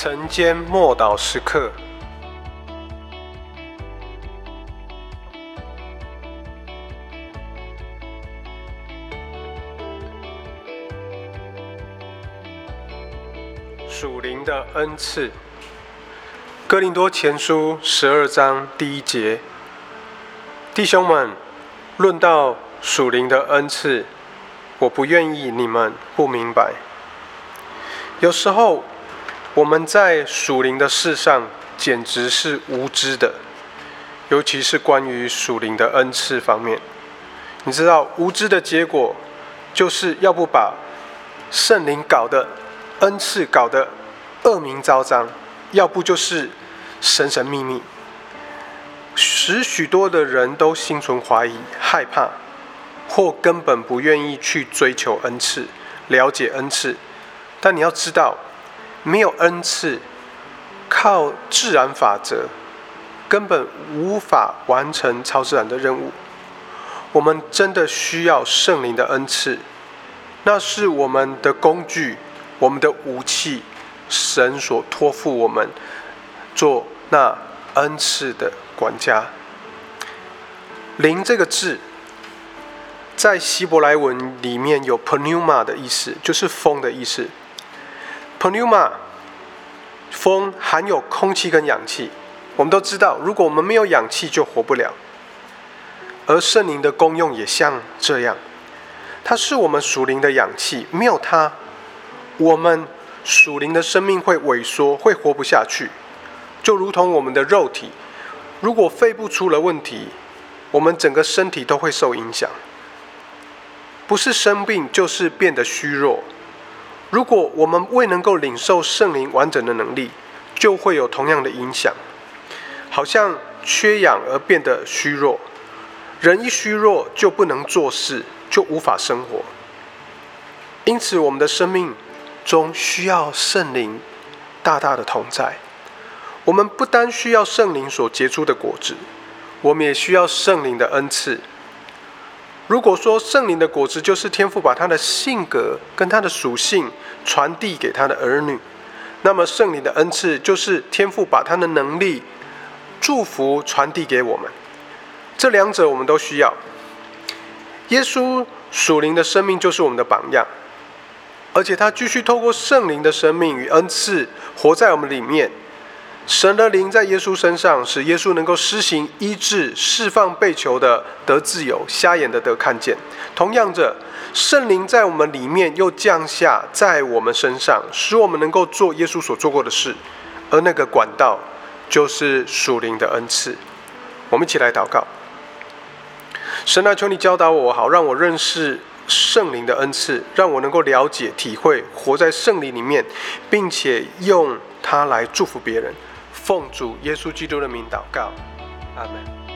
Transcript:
晨间默祷时刻，属灵的恩赐，《哥林多前书》十二章第一节，弟兄们，论到属灵的恩赐，我不愿意你们不明白。有时候。我们在属灵的事上简直是无知的，尤其是关于属灵的恩赐方面。你知道，无知的结果就是要不把圣灵搞得恩赐搞得恶名昭彰，要不就是神神秘秘，使许多的人都心存怀疑、害怕，或根本不愿意去追求恩赐、了解恩赐。但你要知道。没有恩赐，靠自然法则根本无法完成超自然的任务。我们真的需要圣灵的恩赐，那是我们的工具，我们的武器。神所托付我们做那恩赐的管家。灵这个字，在希伯来文里面有 pneuma 的意思，就是风的意思。pneuma，风含有空气跟氧气。我们都知道，如果我们没有氧气，就活不了。而圣灵的功用也像这样，它是我们属灵的氧气，没有它，我们属灵的生命会萎缩，会活不下去。就如同我们的肉体，如果肺部出了问题，我们整个身体都会受影响。不是生病，就是变得虚弱。如果我们未能够领受圣灵完整的能力，就会有同样的影响，好像缺氧而变得虚弱。人一虚弱，就不能做事，就无法生活。因此，我们的生命中需要圣灵大大的同在。我们不单需要圣灵所结出的果子，我们也需要圣灵的恩赐。如果说圣灵的果子就是天父把他的性格跟他的属性传递给他的儿女，那么圣灵的恩赐就是天父把他的能力、祝福传递给我们。这两者我们都需要。耶稣属灵的生命就是我们的榜样，而且他继续透过圣灵的生命与恩赐活在我们里面。神的灵在耶稣身上，使耶稣能够施行医治、释放被囚的得自由，瞎眼的得看见。同样着，圣灵在我们里面又降下在我们身上，使我们能够做耶稣所做过的事。而那个管道就是属灵的恩赐。我们一起来祷告：神啊，求你教导我，好让我认识圣灵的恩赐，让我能够了解、体会，活在圣灵里面，并且用它来祝福别人。奉主耶稣基督的名祷告，阿门。